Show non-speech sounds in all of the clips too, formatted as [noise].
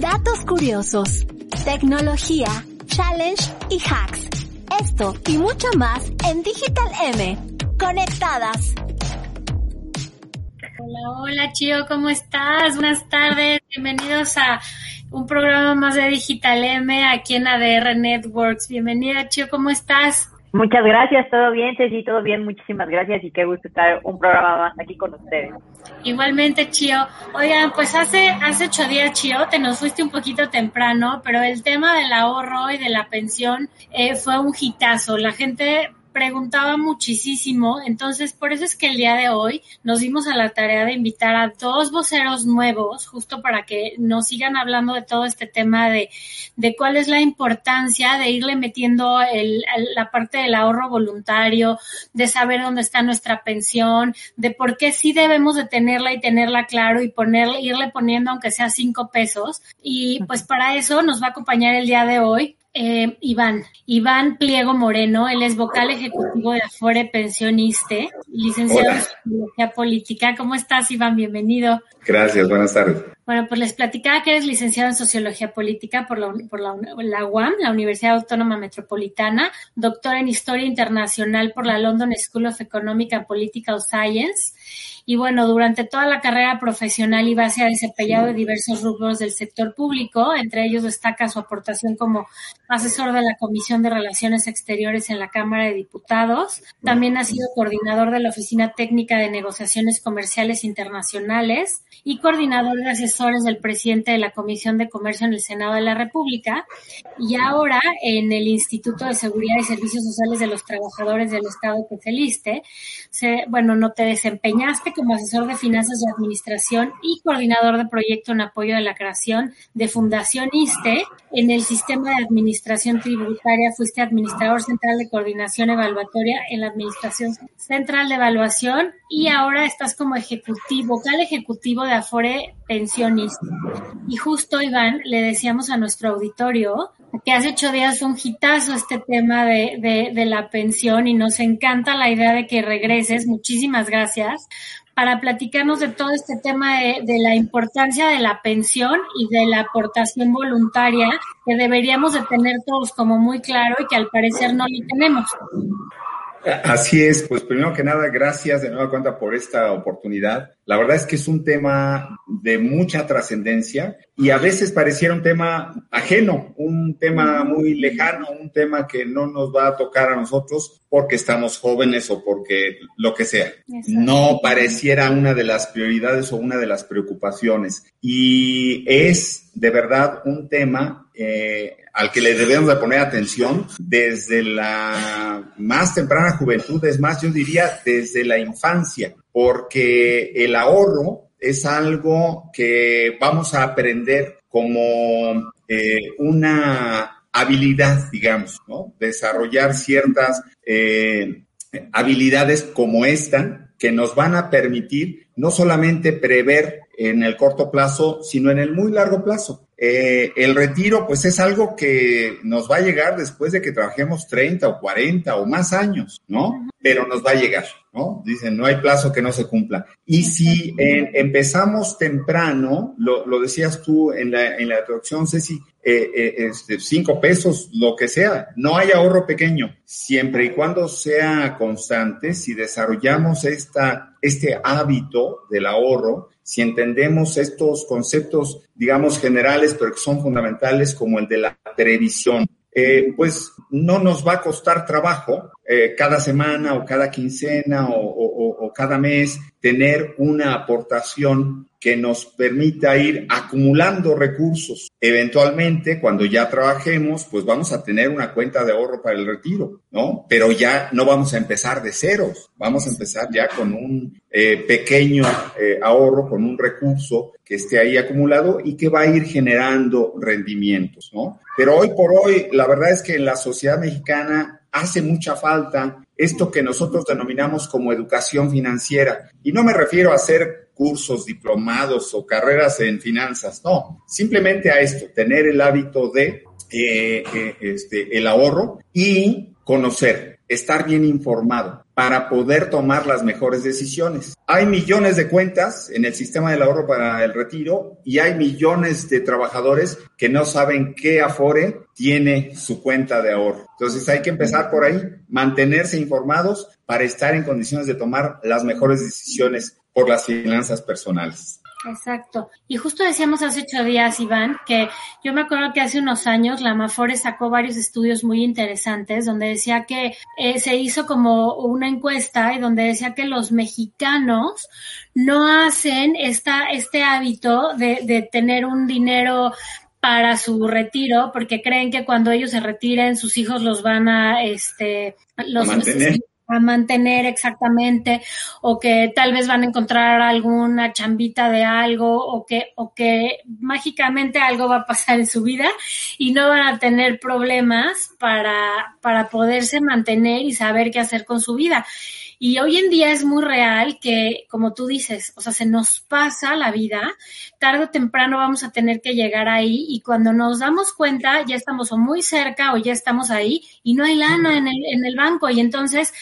datos curiosos, tecnología, challenge y hacks. Esto y mucho más en Digital M. Conectadas. Hola, hola Chio, ¿cómo estás? Buenas tardes, bienvenidos a un programa más de Digital M aquí en ADR Networks. Bienvenida Chio, ¿cómo estás? Muchas gracias, todo bien, Ceci, todo bien, muchísimas gracias y qué gusto estar un programa más aquí con ustedes. Igualmente, Chio. Oigan, pues hace, hace ocho días, Chio, te nos fuiste un poquito temprano, pero el tema del ahorro y de la pensión eh, fue un hitazo. La gente preguntaba muchísimo, entonces por eso es que el día de hoy nos dimos a la tarea de invitar a dos voceros nuevos, justo para que nos sigan hablando de todo este tema de, de cuál es la importancia de irle metiendo el, la parte del ahorro voluntario, de saber dónde está nuestra pensión, de por qué sí debemos de tenerla y tenerla claro y ponerle, irle poniendo aunque sea cinco pesos. Y pues para eso nos va a acompañar el día de hoy eh, Iván, Iván Pliego Moreno, él es vocal ejecutivo de Afore Pensioniste, licenciado Hola. en Psicología Política. ¿Cómo estás, Iván? Bienvenido. Gracias, buenas tardes. Bueno, pues les platicaba que eres licenciado en Sociología Política por la, por la, la UAM, la Universidad Autónoma Metropolitana, doctor en Historia Internacional por la London School of Economic and Political Science. Y bueno, durante toda la carrera profesional Iván se ha desempeñado en diversos rubros del sector público, entre ellos destaca su aportación como asesor de la Comisión de Relaciones Exteriores en la Cámara de Diputados. También ha sido coordinador de la Oficina Técnica de Negociaciones Comerciales Internacionales y coordinador de asesores del presidente de la Comisión de Comercio en el Senado de la República y ahora en el Instituto de Seguridad y Servicios Sociales de los Trabajadores del Estado que. Se, bueno, no te desempeñaste como asesor de finanzas y administración y coordinador de proyecto en apoyo de la creación de Fundación ISTE. En el sistema de administración tributaria fuiste administrador central de coordinación evaluatoria en la Administración Central de Evaluación y ahora estás como ejecutivo, vocal ejecutivo de Afore Pensionista. Y justo, Iván, le decíamos a nuestro auditorio que hace ocho días fue un hitazo este tema de, de, de la pensión y nos encanta la idea de que regreses. Muchísimas gracias para platicarnos de todo este tema de, de, la importancia de la pensión y de la aportación voluntaria que deberíamos de tener todos como muy claro y que al parecer no lo tenemos. Así es, pues primero que nada, gracias de nueva cuenta por esta oportunidad. La verdad es que es un tema de mucha trascendencia y a veces pareciera un tema ajeno, un tema muy lejano, un tema que no nos va a tocar a nosotros porque estamos jóvenes o porque lo que sea. No pareciera una de las prioridades o una de las preocupaciones. Y es de verdad un tema eh, al que le debemos de poner atención desde la más temprana juventud, es más, yo diría desde la infancia, porque el ahorro es algo que vamos a aprender como eh, una habilidad, digamos, ¿no? Desarrollar ciertas eh, habilidades como esta que nos van a permitir no solamente prever en el corto plazo, sino en el muy largo plazo. Eh, el retiro, pues es algo que nos va a llegar después de que trabajemos 30 o 40 o más años, ¿no? Pero nos va a llegar, ¿no? Dicen, no hay plazo que no se cumpla. Y si eh, empezamos temprano, lo, lo, decías tú en la, en la introducción, Ceci, eh, eh, este, cinco pesos, lo que sea, no hay ahorro pequeño, siempre y cuando sea constante, si desarrollamos esta, este hábito del ahorro, si entendemos estos conceptos, digamos, generales, pero que son fundamentales, como el de la previsión, eh, pues no nos va a costar trabajo eh, cada semana o cada quincena o, cada mes tener una aportación que nos permita ir acumulando recursos. Eventualmente, cuando ya trabajemos, pues vamos a tener una cuenta de ahorro para el retiro, ¿no? Pero ya no vamos a empezar de ceros, vamos a empezar ya con un eh, pequeño eh, ahorro, con un recurso que esté ahí acumulado y que va a ir generando rendimientos, ¿no? Pero hoy por hoy, la verdad es que en la sociedad mexicana hace mucha falta esto que nosotros denominamos como educación financiera. Y no me refiero a hacer cursos, diplomados o carreras en finanzas, no, simplemente a esto, tener el hábito de eh, eh, este, el ahorro y conocer, estar bien informado para poder tomar las mejores decisiones. Hay millones de cuentas en el sistema del ahorro para el retiro y hay millones de trabajadores que no saben qué Afore tiene su cuenta de ahorro. Entonces hay que empezar por ahí, mantenerse informados para estar en condiciones de tomar las mejores decisiones por las finanzas personales. Exacto. Y justo decíamos hace ocho días, Iván, que yo me acuerdo que hace unos años la Mafore sacó varios estudios muy interesantes donde decía que eh, se hizo como una encuesta y donde decía que los mexicanos no hacen esta, este hábito de, de tener un dinero para su retiro porque creen que cuando ellos se retiren sus hijos los van a este los a mantener exactamente o que tal vez van a encontrar alguna chambita de algo o que o que mágicamente algo va a pasar en su vida y no van a tener problemas para para poderse mantener y saber qué hacer con su vida. Y hoy en día es muy real que, como tú dices, o sea, se nos pasa la vida, tarde o temprano vamos a tener que llegar ahí y cuando nos damos cuenta ya estamos o muy cerca o ya estamos ahí y no hay lana en el, en el banco. Y entonces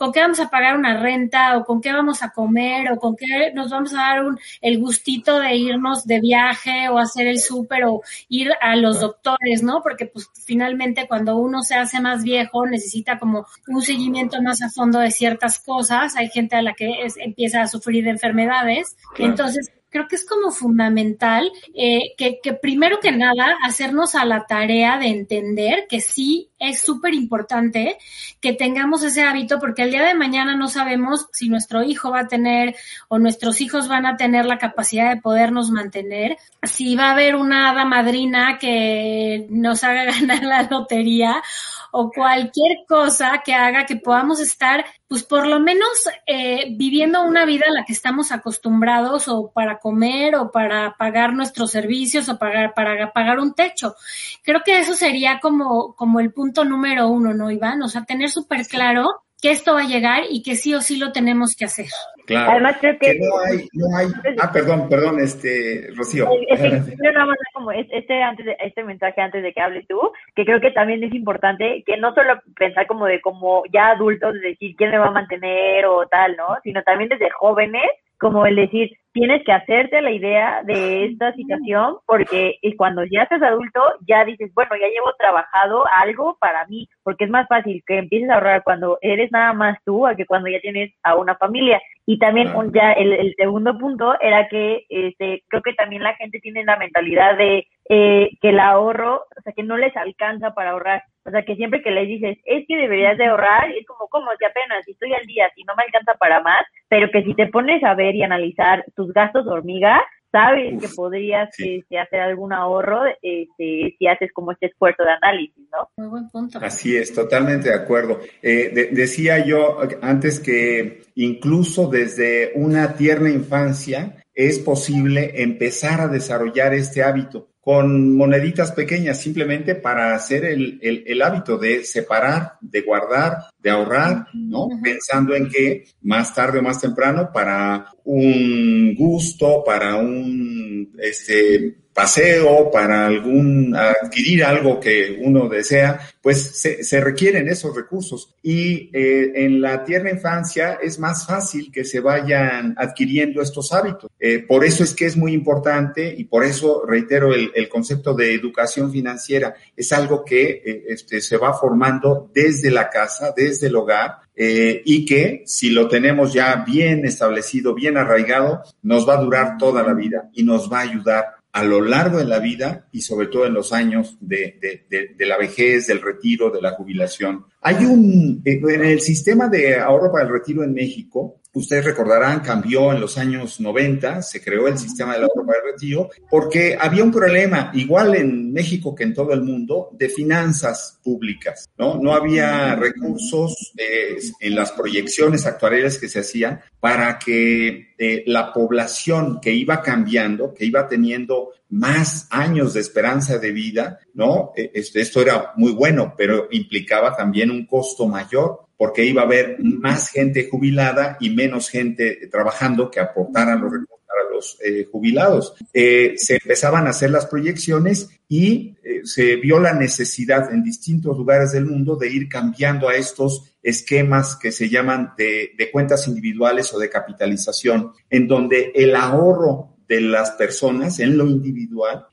con qué vamos a pagar una renta o con qué vamos a comer o con qué nos vamos a dar un, el gustito de irnos de viaje o hacer el súper o ir a los doctores, ¿no? Porque pues finalmente cuando uno se hace más viejo necesita como un seguimiento más a fondo de ciertas cosas. Hay gente a la que es, empieza a sufrir de enfermedades. Entonces, creo que es como fundamental eh, que, que, primero que nada hacernos a la tarea de entender que sí es súper importante que tengamos ese hábito porque el día de mañana no sabemos si nuestro hijo va a tener o nuestros hijos van a tener la capacidad de podernos mantener, si va a haber una hada madrina que nos haga [laughs] ganar la lotería o cualquier cosa que haga que podamos estar, pues por lo menos eh, viviendo una vida a la que estamos acostumbrados o para comer o para pagar nuestros servicios o pagar, para pagar un techo. Creo que eso sería como, como el punto número uno, ¿no, Iván? O sea, tener súper claro que esto va a llegar y que sí o sí lo tenemos que hacer. Claro. Además creo que, no hay, no hay. Ah, perdón, perdón, este, Rocío. [laughs] Yo nada más como este antes de, este mensaje antes de que hables tú, que creo que también es importante que no solo pensar como de como ya adultos, de decir quién me va a mantener o tal, ¿no? Sino también desde jóvenes como el decir, tienes que hacerte la idea de esta situación porque cuando ya seas adulto ya dices, bueno, ya llevo trabajado algo para mí, porque es más fácil que empieces a ahorrar cuando eres nada más tú a que cuando ya tienes a una familia. Y también ya el, segundo punto era que este, creo que también la gente tiene la mentalidad de eh, que el ahorro, o sea, que no les alcanza para ahorrar. O sea, que siempre que les dices, es que deberías de ahorrar, es como, ¿cómo? Si apenas, si estoy al día, si no me alcanza para más, pero que si te pones a ver y analizar tus gastos de hormiga, sabes que podrías este, hacer algún ahorro este, si haces como este esfuerzo de análisis, ¿no? Muy buen punto. Así es, totalmente de acuerdo. Eh, decía yo antes que incluso desde una tierna infancia es posible empezar a desarrollar este hábito con moneditas pequeñas simplemente para hacer el, el, hábito de separar, de guardar, de ahorrar, ¿no? Pensando en que más tarde o más temprano para un gusto, para un, este, paseo, para algún, adquirir algo que uno desea, pues se, requieren esos recursos. Y eh, en la tierna infancia es más fácil que se vayan adquiriendo estos hábitos. Eh, por eso es que es muy importante y por eso reitero el, concepto de educación financiera. Es algo que eh, este, se va formando desde la casa, desde el hogar, y que si lo tenemos ya bien establecido, bien arraigado, nos va a durar toda la vida y nos va a ayudar a lo largo de la vida y sobre todo en los años de, de, la vejez, del retiro, de la jubilación. Hay un, en el sistema de ahorro para el retiro en México, ustedes recordarán, cambió en los años 90, se creó el sistema del ahorro para el retiro, porque había un problema, igual en México que en todo el mundo, de finanzas públicas, ¿no? No había recursos eh, en las proyecciones actuariales que se hacían para que eh, la población que iba cambiando, que iba teniendo más años de esperanza de vida, ¿no? E, este, esto era muy bueno, pero implicaba también un costo mayor porque iba a haber más gente jubilada y menos gente trabajando que aportaran los recursos para los eh, jubilados. Eh, se empezaban a hacer las proyecciones y eh, se vio la necesidad en distintos lugares del mundo de ir cambiando a estos esquemas que se llaman de cuentas individuales o de capitalización, en donde el ahorro de las personas en lo individual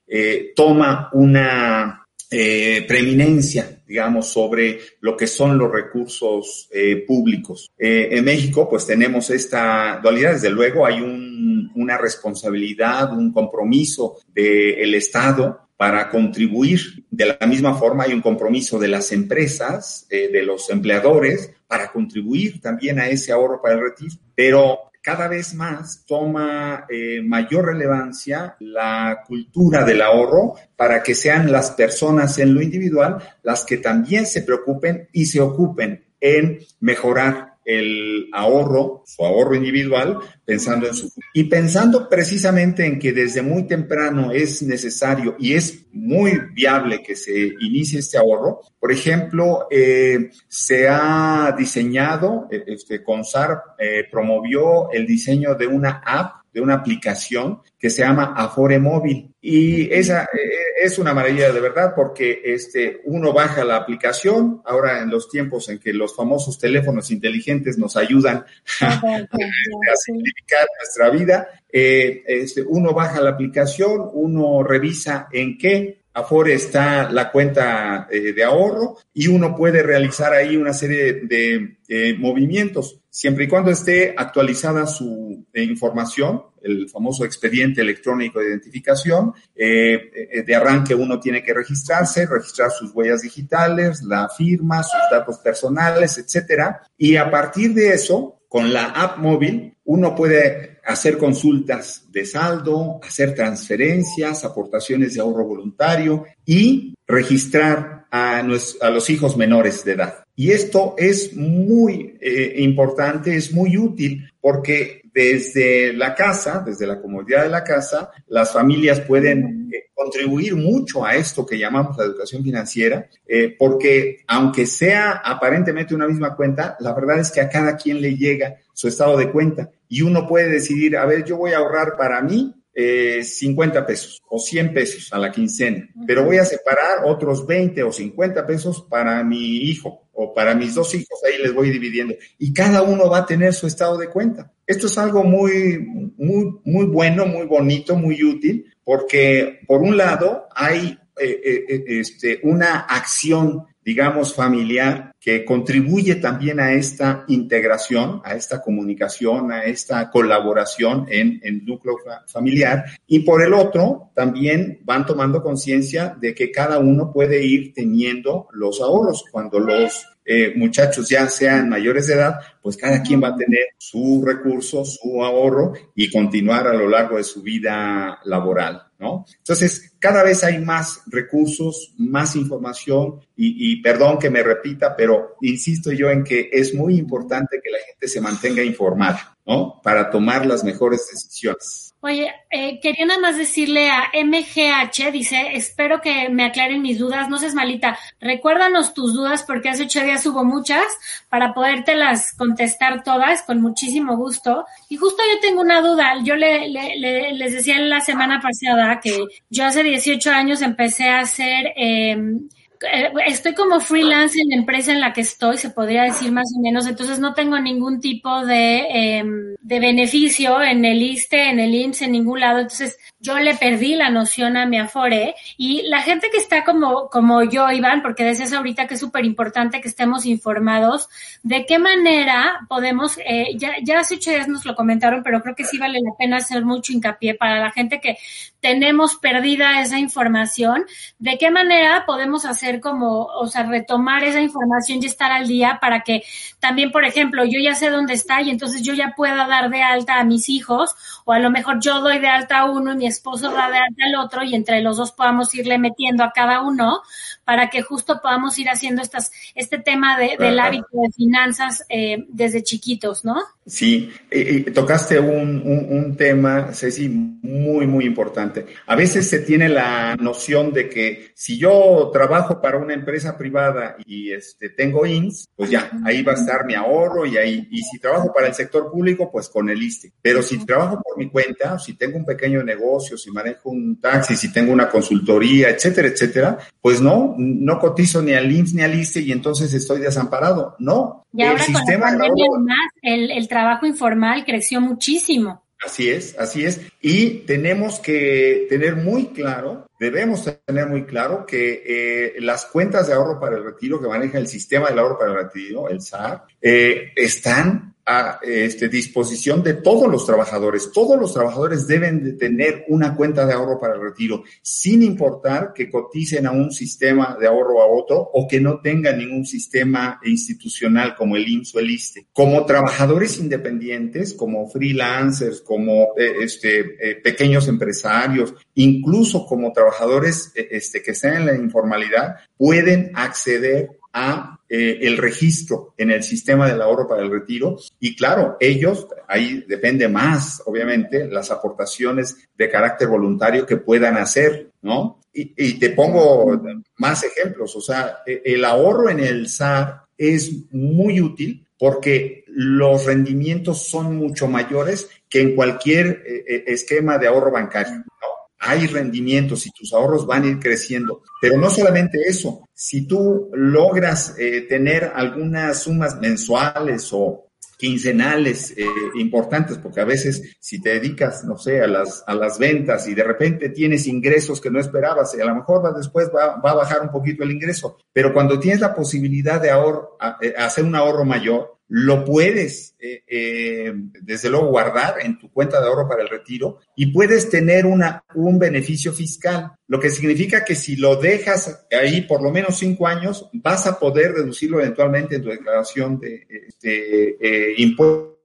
toma una eh, preeminencia, digamos, sobre lo que son los recursos eh, públicos. Eh, en México, pues tenemos esta dualidad. Desde luego, hay un, una responsabilidad, un compromiso del Estado para contribuir. De la misma forma, hay un compromiso de las empresas, eh, de los empleadores, para contribuir también a ese ahorro para el retiro. Pero cada vez más toma eh, mayor relevancia la cultura del ahorro para que sean las personas en lo individual las que también se preocupen y se ocupen en mejorar el ahorro, su ahorro individual, pensando en su y pensando precisamente en que desde muy temprano es necesario y es muy viable que se inicie este ahorro. Por ejemplo, eh, se ha diseñado, eh, este, CONSAR eh, promovió el diseño de una app de una aplicación que se llama Afore Móvil. Y esa eh, es una maravilla de verdad porque este, uno baja la aplicación, ahora en los tiempos en que los famosos teléfonos inteligentes nos ayudan [laughs] a, simplificar nuestra vida, eh, este, uno baja la aplicación, uno revisa en qué Afore está la cuenta eh, de ahorro y uno puede realizar ahí una serie de, movimientos, siempre y cuando esté actualizada su eh, información, el famoso expediente electrónico de identificación. Eh, de arranque uno tiene que registrarse, registrar sus huellas digitales, la firma, sus datos personales, etcétera. Y a partir de eso, con la app móvil, uno puede hacer consultas de saldo, hacer transferencias, aportaciones de ahorro voluntario y registrar a, los hijos menores de edad. Y esto es muy eh, importante, es muy útil porque desde la casa, desde la comodidad de la casa, las familias pueden eh, contribuir mucho a esto que llamamos la educación financiera, eh, porque aunque sea aparentemente una misma cuenta, la verdad es que a cada quien le llega su estado de cuenta y uno puede decidir, a ver, yo voy a ahorrar para mí 50 pesos o 100 pesos a la quincena, pero voy a separar otros 20 o 50 pesos para mi hijo o para mis dos hijos, ahí les voy dividiendo. Y cada uno va a tener su estado de cuenta. Esto es algo muy, muy, muy bueno, muy bonito, muy útil, porque por un lado hay eh, eh, eh, este, una acción digamos, familiar, que contribuye también a esta integración, a esta comunicación, a esta colaboración en el núcleo familiar. Y por el otro, también van tomando conciencia de que cada uno puede ir teniendo los ahorros. Cuando los eh, muchachos ya sean mayores de edad, pues cada quien va a tener su recurso, su ahorro y continuar a lo largo de su vida laboral. ¿No? Entonces, cada vez hay más recursos, más información y, y, perdón que me repita, pero insisto yo en que es muy importante que la gente se mantenga informada, ¿no? Para tomar las mejores decisiones. Oye, eh, quería nada más decirle a MGH, dice, espero que me aclaren mis dudas, no seas malita, recuérdanos tus dudas porque hace ocho días hubo muchas para podértelas contestar todas con muchísimo gusto. Y justo yo tengo una duda, yo le, le, les decía la semana pasada que yo hace 18 años empecé a hacer... Eh, estoy como freelance en la empresa en la que estoy, se podría decir más o menos, entonces no tengo ningún tipo de, em, de beneficio en el ISTE, en el IMSS, en ningún lado. Entonces, yo le perdí la noción a mi Afore y la gente que está como, como yo, Iván, porque decías ahorita que es súper importante que estemos informados, de qué manera podemos, eh, ya, ya hace ocho días nos lo comentaron, pero creo que sí vale la pena hacer mucho hincapié para la gente que tenemos perdida esa información, de qué manera podemos hacer como, o sea, retomar esa información y estar al día para que también, por ejemplo, yo ya sé dónde está y entonces yo ya pueda dar de alta a mis hijos o a lo mejor yo doy de alta a uno y mi esposo alta al otro y entre los dos podamos irle metiendo a cada uno para que justo podamos ir haciendo estas, este tema de, del hábito de finanzas eh, desde chiquitos, ¿no? Sí, eh, eh, tocaste un, un, tema, Ceci, muy, muy importante. A veces se tiene la noción de que si yo trabajo para una empresa privada y este, tengo INS, pues ya, ahí va a estar mi ahorro y ahí, y si trabajo para el sector público, pues con el ISTE. Pero si trabajo por mi cuenta, si tengo un pequeño negocio, si manejo un taxi, si tengo una consultoría, etcétera, etcétera, pues no, no cotizo ni al INS ni al ISTE y entonces estoy desamparado. No. Y ahora el con la pandemia, además, el, el trabajo informal creció muchísimo. Así es, así es. Y tenemos que tener muy claro, debemos tener muy claro que eh, las cuentas de ahorro para el retiro que maneja el sistema del ahorro para el retiro, el SAR, eh, están a este, disposición de todos los trabajadores. Todos los trabajadores deben de tener una cuenta de ahorro para el retiro, sin importar que coticen a un sistema de ahorro a otro o que no tengan ningún sistema institucional como el IMSS o el ISTE. Como trabajadores independientes, como freelancers, como eh, este, eh, pequeños empresarios, incluso como trabajadores eh, este, que estén en la informalidad, pueden acceder a eh, el registro en el sistema del ahorro para el retiro. Y claro, ellos, ahí depende más, obviamente, las aportaciones de carácter voluntario que puedan hacer, ¿no? Y, te pongo más ejemplos, o sea, e, el ahorro en el SAR es muy útil porque los rendimientos son mucho mayores que en cualquier eh, eh, esquema de ahorro bancario hay rendimientos y tus ahorros van a ir creciendo. Pero no solamente eso, si tú logras eh, tener algunas sumas mensuales o quincenales eh, importantes, porque a veces si te dedicas, no sé, a las, a las ventas y de repente tienes ingresos que no esperabas, y a lo mejor va, después va, va, a bajar un poquito el ingreso, pero cuando tienes la posibilidad de ahorro, eh, hacer un ahorro mayor, lo puedes, eh, eh, desde luego, guardar en tu cuenta de ahorro para el retiro y puedes tener una, un beneficio fiscal, lo que significa que si lo dejas ahí por lo menos cinco años, vas a poder deducirlo eventualmente en tu declaración de, de eh, impuestos,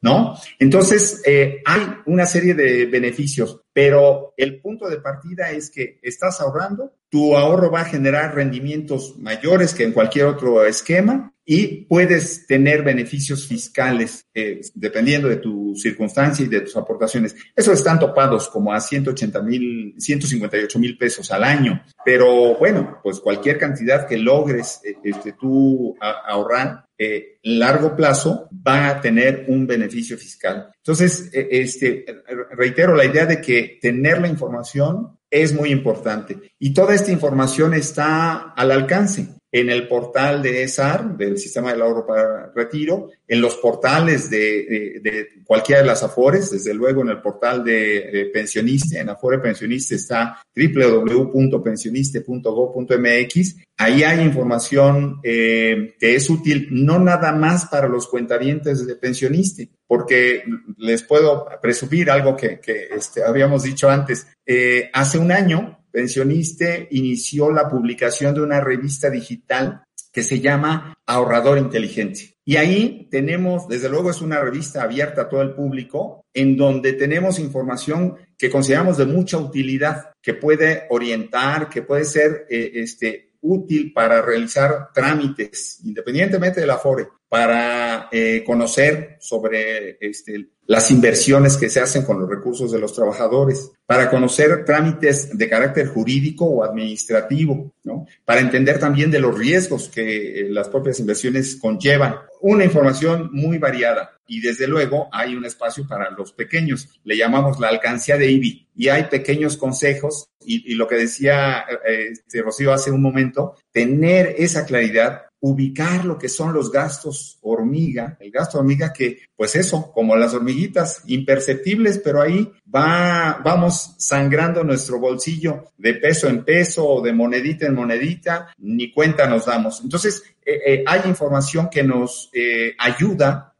¿no? Entonces, eh, hay una serie de beneficios, pero el punto de partida es que estás ahorrando, tu ahorro va a generar rendimientos mayores que en cualquier otro esquema y puedes tener beneficios fiscales eh, dependiendo de tu circunstancia y de tus aportaciones. Esos están topados como a 180 mil, 158 mil pesos al año, pero bueno, pues cualquier cantidad que logres eh, este, tú ahorrar eh, largo plazo va a tener un beneficio fiscal. Entonces, eh, este, reitero la idea de que tener la información es muy importante y toda esta información está al alcance en el portal de ESAR, del Sistema del Ahorro para Retiro, en los portales de, de, cualquiera de las AFORES, desde luego en el portal de, Pensioniste, en Afore Pensioniste está www.pensioniste.gov.mx. Ahí hay información eh, que es útil no nada más para los cuentavientes de Pensioniste, porque les puedo presumir algo que, que este, habíamos dicho antes. Eh, hace un año, Pensioniste inició la publicación de una revista digital que se llama Ahorrador Inteligente. Y ahí tenemos, desde luego es una revista abierta a todo el público, en donde tenemos información que consideramos de mucha utilidad, que puede orientar, que puede ser eh, este, útil para realizar trámites, independientemente de la FORE, para eh, conocer sobre este, las inversiones que se hacen con los recursos de los trabajadores, para conocer trámites de carácter jurídico o administrativo, ¿no? Para entender también de los riesgos que eh, las propias inversiones conllevan. Una información muy variada y desde luego hay un espacio para los pequeños. Le llamamos la alcancía de IBI y hay pequeños consejos y, lo que decía eh, este, Rocío hace un momento, tener esa claridad ubicar lo que son los gastos hormiga, el gasto hormiga que, pues eso, como las hormiguitas, imperceptibles, pero ahí va, vamos sangrando nuestro bolsillo de peso en peso o de monedita en monedita, ni cuenta nos damos. Entonces, eh, eh, hay información que nos eh, ayuda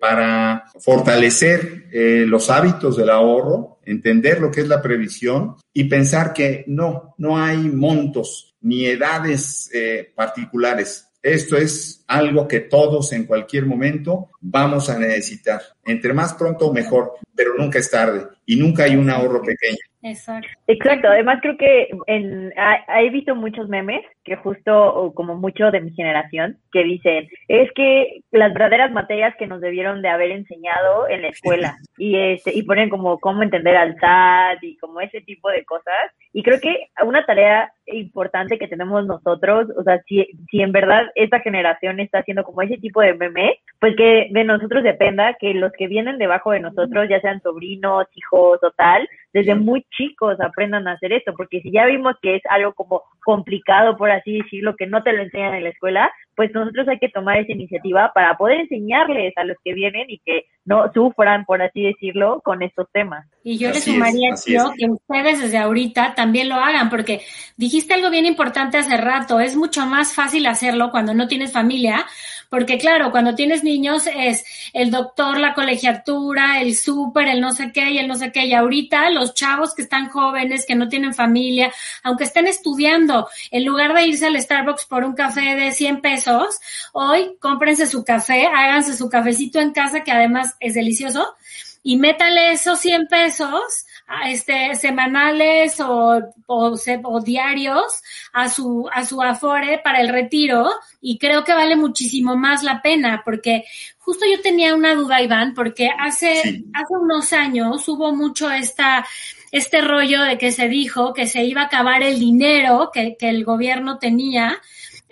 para fortalecer los hábitos del ahorro, entender lo que es la previsión y pensar que no, no hay montos ni edades particulares. Esto es algo que todos en cualquier momento vamos a necesitar. Entre más pronto mejor, pero nunca es tarde y nunca hay un ahorro pequeño. Exacto. Exacto. Además creo que en, he visto muchos memes que justo como mucho de mi generación que dicen es que las verdaderas materias que nos debieron de haber enseñado en la escuela y este y ponen como cómo entender al SAT y como ese tipo de cosas y creo que una tarea importante que tenemos nosotros, o sea, si, si en verdad esta generación está haciendo como ese tipo de meme, pues que de nosotros dependa que los que vienen debajo de nosotros, ya sean sobrinos, hijos o tal, desde muy chicos aprendan a hacer esto, porque si ya vimos que es algo como complicado, por así decirlo, que no te lo enseñan en la escuela, pues nosotros hay que tomar esa iniciativa para poder enseñarles a los que vienen y que no sufran, por así decirlo, con estos temas. Y yo le sumaría yo que ustedes desde ahorita también lo hagan, porque dijiste algo bien importante hace rato, es mucho más fácil hacerlo cuando no tienes familia, porque claro, cuando tienes niños es el doctor, la colegiatura, el súper, el no sé qué y el no sé qué, y ahorita los chavos que están jóvenes, que no tienen familia, aunque estén estudiando, en lugar de irse al Starbucks por un café de 100 pesos, hoy cómprense su café, háganse su cafecito en casa, que además es delicioso, y métale esos 100 pesos este, semanales o, o, diarios a su, a su afore para el retiro y creo que vale muchísimo más la pena porque justo yo tenía una duda, Iván, porque hace, hace unos años hubo mucho esta, este rollo de que se dijo que se iba a acabar el dinero que, que el gobierno tenía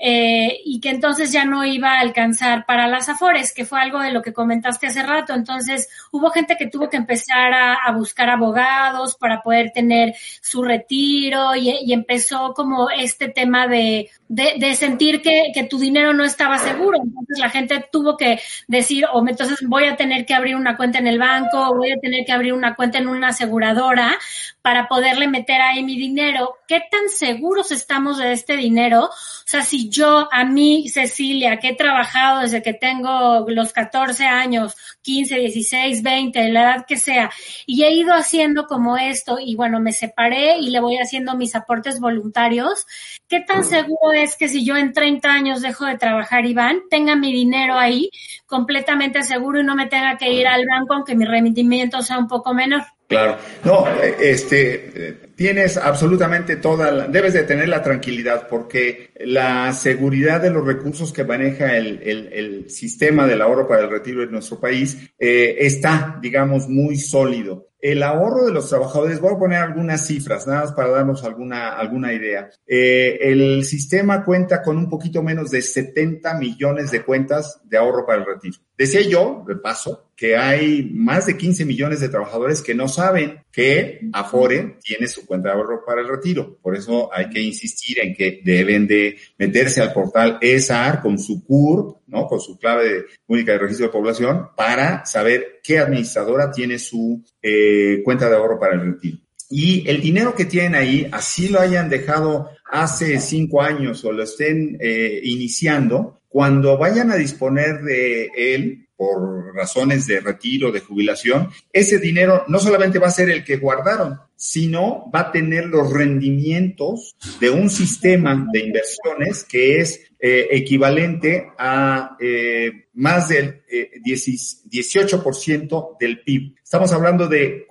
eh, y que entonces ya no iba a alcanzar para las afores, que fue algo de lo que comentaste hace rato. Entonces hubo gente que tuvo que empezar a, buscar abogados para poder tener su retiro y, empezó como este tema de, de, sentir que, que, tu dinero no estaba seguro. Entonces la gente tuvo que decir, o entonces voy a tener que abrir una cuenta en el banco, o voy a tener que abrir una cuenta en una aseguradora para poderle meter ahí mi dinero. ¿Qué tan seguros estamos de este dinero? O sea, si yo, a mí, Cecilia, que he trabajado desde que tengo los 14 años, 15, 16, 20, la edad que sea, y he ido haciendo como esto, y bueno, me separé y le voy haciendo mis aportes voluntarios, ¿qué tan seguro que si yo en 30 años dejo de trabajar, Iván, tenga mi dinero ahí completamente seguro y no me tenga que ir al banco aunque mi rendimiento sea un poco menor? Claro, no, este, tienes absolutamente toda, la, debes de tener la tranquilidad porque la seguridad de los recursos que maneja el, el, sistema del ahorro para el retiro en nuestro país eh, está, digamos, muy sólido. El ahorro de los trabajadores, voy a poner algunas cifras, nada más para darnos alguna, alguna idea. Eh, el sistema cuenta con un poquito menos de 70 millones de cuentas de ahorro para el retiro. Decía yo, de paso, que hay más de 15 millones de trabajadores que no saben que Afore tiene su cuenta de ahorro para el retiro. Por eso hay que insistir en que deben de meterse al portal ESAR con su CUR, ¿no? Con su clave única de registro de población para saber qué administradora tiene su eh, cuenta de ahorro para el retiro. Y el dinero que tienen ahí, así lo hayan dejado hace cinco años o lo estén eh, iniciando, cuando vayan a disponer de él, por razones de retiro, de jubilación, ese dinero no solamente va a ser el que guardaron, sino va a tener los rendimientos de un sistema de inversiones que es eh, equivalente a eh, más del 18% eh, del PIB. Estamos hablando de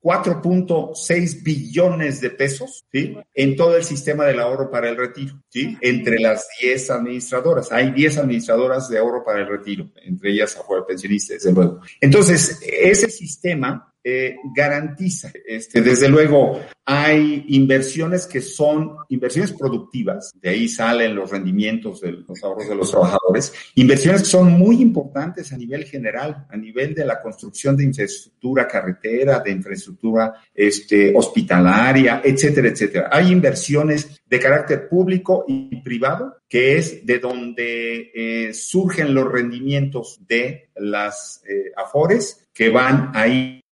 4.6 billones de pesos ¿sí? en todo el sistema del ahorro para el retiro, ¿sí? entre las 10 administradoras. Hay 10 administradoras de ahorro para el retiro, entre ellas afuera pensionistas, desde luego. Entonces, ese sistema garantiza, este, desde luego, hay inversiones que son inversiones productivas, de ahí salen los rendimientos de los ahorros de los trabajadores, inversiones que son muy importantes a nivel general, a nivel de la construcción de infraestructura carretera, de infraestructura este, hospitalaria, etcétera, etcétera. Hay inversiones de carácter público y privado, que es de donde eh, surgen los rendimientos de las eh, AFORES que van a ir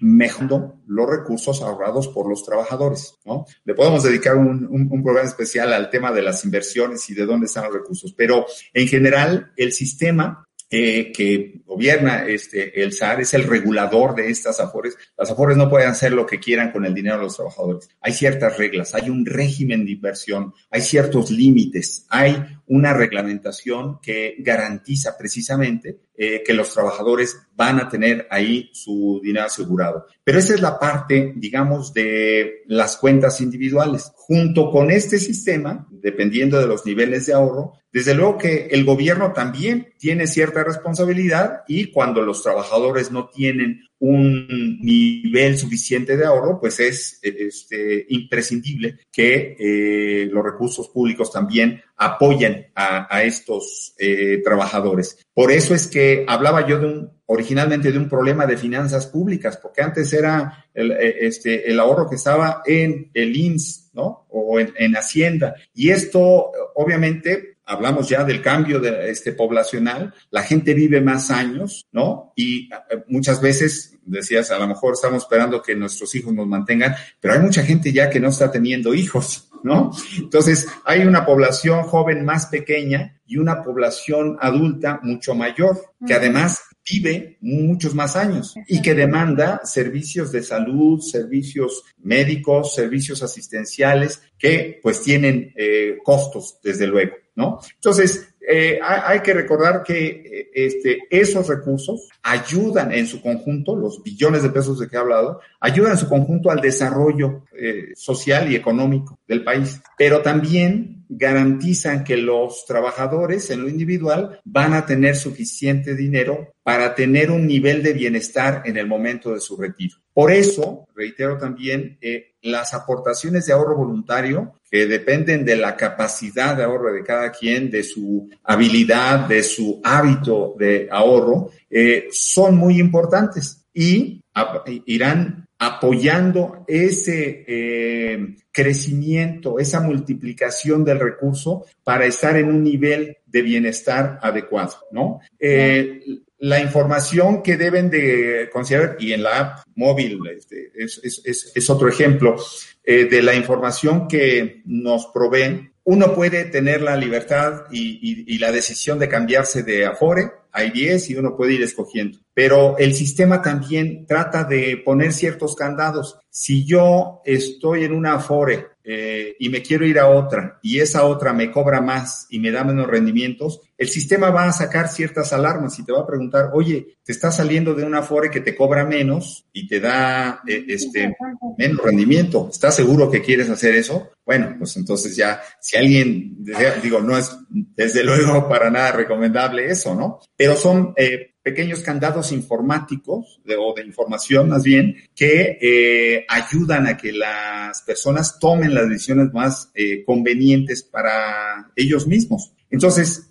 mejorando los recursos ahorrados por los trabajadores, ¿no? Le podemos dedicar un, un, programa especial al tema de las inversiones y de dónde están los recursos, pero en general el sistema eh, que gobierna este, el SAR es el regulador de estas AFORES. Las AFORES no pueden hacer lo que quieran con el dinero de los trabajadores. Hay ciertas reglas, hay un régimen de inversión, hay ciertos límites, hay una reglamentación que garantiza precisamente eh, que los trabajadores van a tener ahí su dinero asegurado. Pero esa es la parte, digamos, de las cuentas individuales. Junto con este sistema, dependiendo de los niveles de ahorro, desde luego que el gobierno también tiene cierta responsabilidad y cuando los trabajadores no tienen un nivel suficiente de ahorro, pues es este, imprescindible que eh, los recursos públicos también apoyen a, estos eh, trabajadores. Por eso es que hablaba yo de un, originalmente de un problema de finanzas públicas, porque antes era el, eh, este, ahorro que estaba en el INS, ¿no? O en Hacienda. Y esto, obviamente, hablamos ya del cambio de, este, poblacional, la gente vive más años, ¿no? Y eh, muchas veces, decías, a lo mejor estamos esperando que nuestros hijos nos mantengan, pero hay mucha gente ya que no está teniendo hijos, ¿no? Entonces, hay una población joven más pequeña y una población adulta mucho mayor, que además vive muchos más años y que demanda servicios de salud, servicios médicos, servicios asistenciales que pues tienen eh, costos, desde luego. ¿no? Entonces, eh, hay que recordar que eh, este, esos recursos ayudan en su conjunto, los billones de pesos de que he hablado, ayudan en su conjunto al desarrollo eh, social y económico del país, pero también garantizan que los trabajadores en lo individual van a tener suficiente dinero para tener un nivel de bienestar en el momento de su retiro. Por eso, reitero también, eh, las aportaciones de ahorro voluntario, que dependen de la capacidad de ahorro de cada quien, de su habilidad, de su hábito de ahorro, eh, son muy importantes y irán apoyando ese eh, crecimiento, esa multiplicación del recurso para estar en un nivel de bienestar adecuado, ¿no? Eh, la información que deben de considerar, y en la app móvil este, es, otro ejemplo, eh, de la información que nos proveen, uno puede tener la libertad y, y, y la decisión de cambiarse de Afore, hay 10 y uno puede ir escogiendo. Pero el sistema también trata de poner ciertos candados. Si yo estoy en una Afore eh, y me quiero ir a otra y esa otra me cobra más y me da menos rendimientos, el sistema va a sacar ciertas alarmas y te va a preguntar, oye, te está saliendo de una Afore que te cobra menos y te da eh, este menos rendimiento. ¿Estás seguro que quieres hacer eso? Bueno, pues entonces ya, si alguien, digo, no es desde luego para nada recomendable eso, ¿no? Pero son eh, pequeños candados informáticos o de información más bien que eh, ayudan a que las personas tomen las decisiones más eh, convenientes para ellos mismos. Entonces,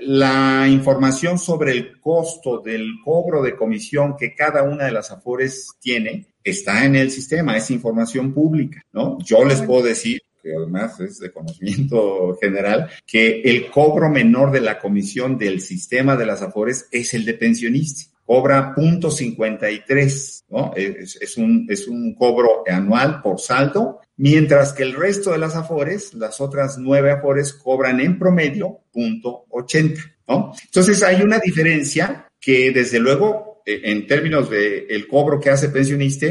la información sobre el costo del cobro de comisión que cada una de las AFORES tiene está en el sistema, es información pública, ¿no? Yo les puedo decir que además es de conocimiento [laughs] general, que el cobro menor de la comisión del sistema de las AFORES es el de pensionista. Cobra punto 53, ¿no? Es, es, un, es un cobro anual por saldo, mientras que el resto de las AFORES, las otras nueve AFORES, cobran en promedio punto 80, ¿no? Entonces hay una diferencia que desde luego en términos de el cobro que hace pensionista,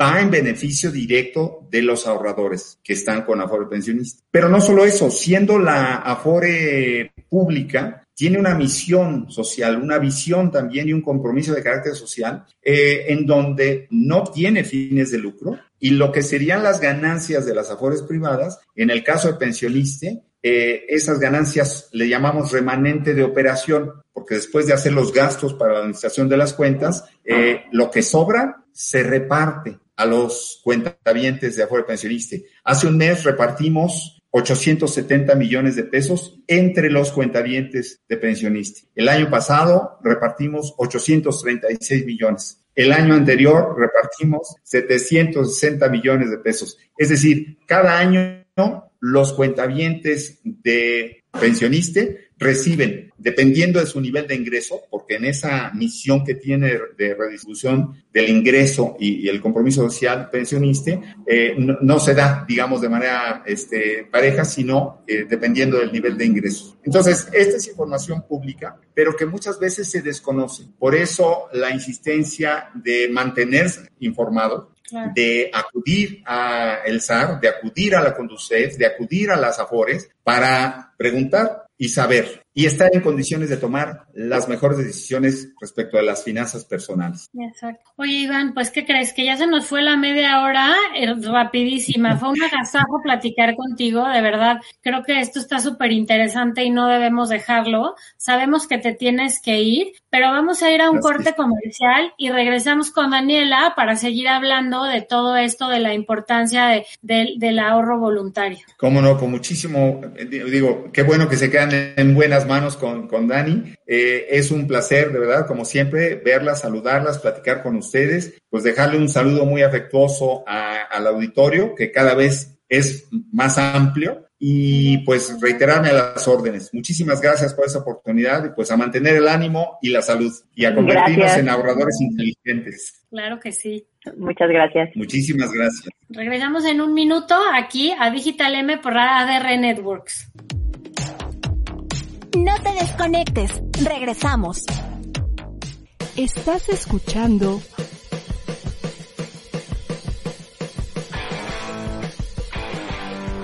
va en beneficio directo de los ahorradores que están con Afore pensionista. Pero no solo eso, siendo la Afore pública, tiene una misión social, una visión también y un compromiso de carácter social, eh, en donde no tiene fines de lucro y lo que serían las ganancias de las afores privadas, en el caso de pensionista, eh, esas ganancias le llamamos remanente de operación, porque después de hacer los gastos para la administración de las cuentas, eh, lo que sobra se reparte a los cuentavientes de Afore Pensionista. Hace un mes repartimos 870 millones de pesos entre los cuentavientes de pensionista. El año pasado repartimos 836 millones. El año anterior repartimos 760 millones de pesos. Es decir, cada año los cuentavientes de pensionista reciben, dependiendo de su nivel de ingreso, porque en esa misión que tiene de redistribución del ingreso y, el compromiso social pensionista, eh, no, se da, digamos, de manera este, pareja, sino eh, dependiendo del nivel de ingresos. Entonces, esta es información pública, pero que muchas veces se desconoce. Por eso la insistencia de mantenerse informado, de acudir a el SAR, de acudir a la Conducef, de acudir a las AFORES para preguntar y saber y estar en condiciones de tomar las mejores decisiones respecto a las finanzas personales. Exacto. Oye, Iván, pues ¿qué crees? Que ya se nos fue la media hora eh, rapidísima. Fue un agasajo platicar contigo, de verdad. Creo que esto está súper interesante y no debemos dejarlo. Sabemos que te tienes que ir, pero vamos a ir a un corte comercial y regresamos con Daniela para seguir hablando de todo esto, de la importancia de, del ahorro voluntario. Cómo no, con muchísimo, eh, digo, qué bueno que se quedan en buenas manos con, con Dani. Eh, es un placer, de verdad, como siempre, verlas, saludarlas, platicar con ustedes, pues dejarle un saludo muy afectuoso al auditorio, que cada vez es más amplio y pues reiterarme a las órdenes. Muchísimas gracias por esa oportunidad y pues a mantener el ánimo y la salud y a convertirnos en ahorradores inteligentes. Claro que sí. Muchas gracias. Muchísimas gracias. Regresamos en un minuto aquí a Digital M por ADR Networks. No te desconectes. Regresamos. Estás escuchando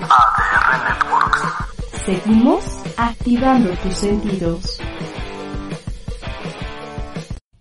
ADR Networks. Seguimos activando tus sentidos.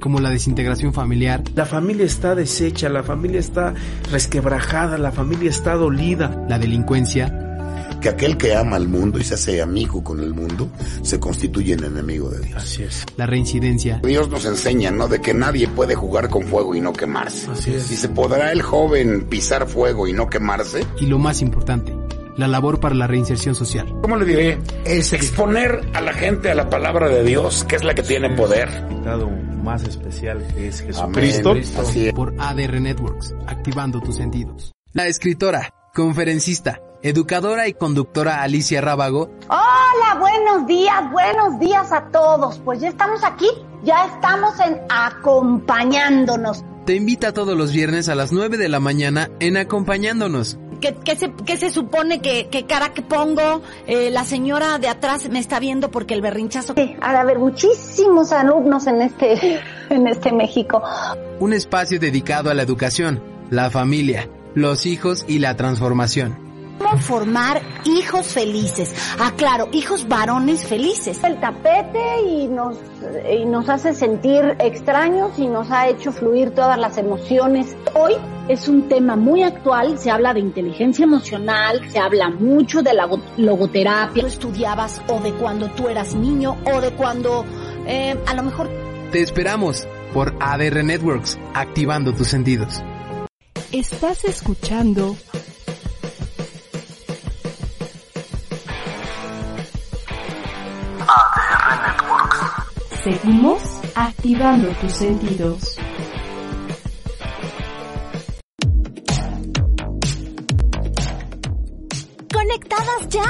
como la desintegración familiar. La familia está deshecha, la familia está resquebrajada, la familia está dolida. La delincuencia. Que aquel que ama al mundo y se hace amigo con el mundo, se constituye en enemigo de Dios. Así es. La reincidencia. Dios nos enseña, ¿no? De que nadie puede jugar con fuego y no quemarse. Así es. Y se podrá el joven pisar fuego y no quemarse. Y lo más importante, la labor para la reinserción social. ¿Cómo le diré? Es exponer a la gente a la palabra de Dios, que es la que tiene poder. Invitado más especial que es Jesucristo. Así Por ADR Networks, activando tus sentidos. La escritora, conferencista, educadora y conductora Alicia Rábago. Hola, buenos días, buenos días a todos. Pues ya estamos aquí, ya estamos en acompañándonos. Te invita todos los viernes a las 9 de la mañana en acompañándonos ¿Qué, se, qué se, supone que, cara que pongo? Eh, la señora de atrás me está viendo porque el berrinchazo. Sí, ha de haber muchísimos alumnos en este, en este México. Un espacio dedicado a la educación, la familia, los hijos y la transformación. ¿Cómo formar hijos felices? Ah, claro, hijos varones felices. El tapete y nos, y nos hace sentir extraños y nos ha hecho fluir todas las emociones. Hoy es un tema muy actual, se habla de inteligencia emocional, se habla mucho de la logoterapia. Tú estudiabas o de cuando tú eras niño o de cuando eh, a lo mejor... Te esperamos por ADR Networks, activando tus sentidos. Estás escuchando Seguimos activando tus sentidos. Conectadas ya.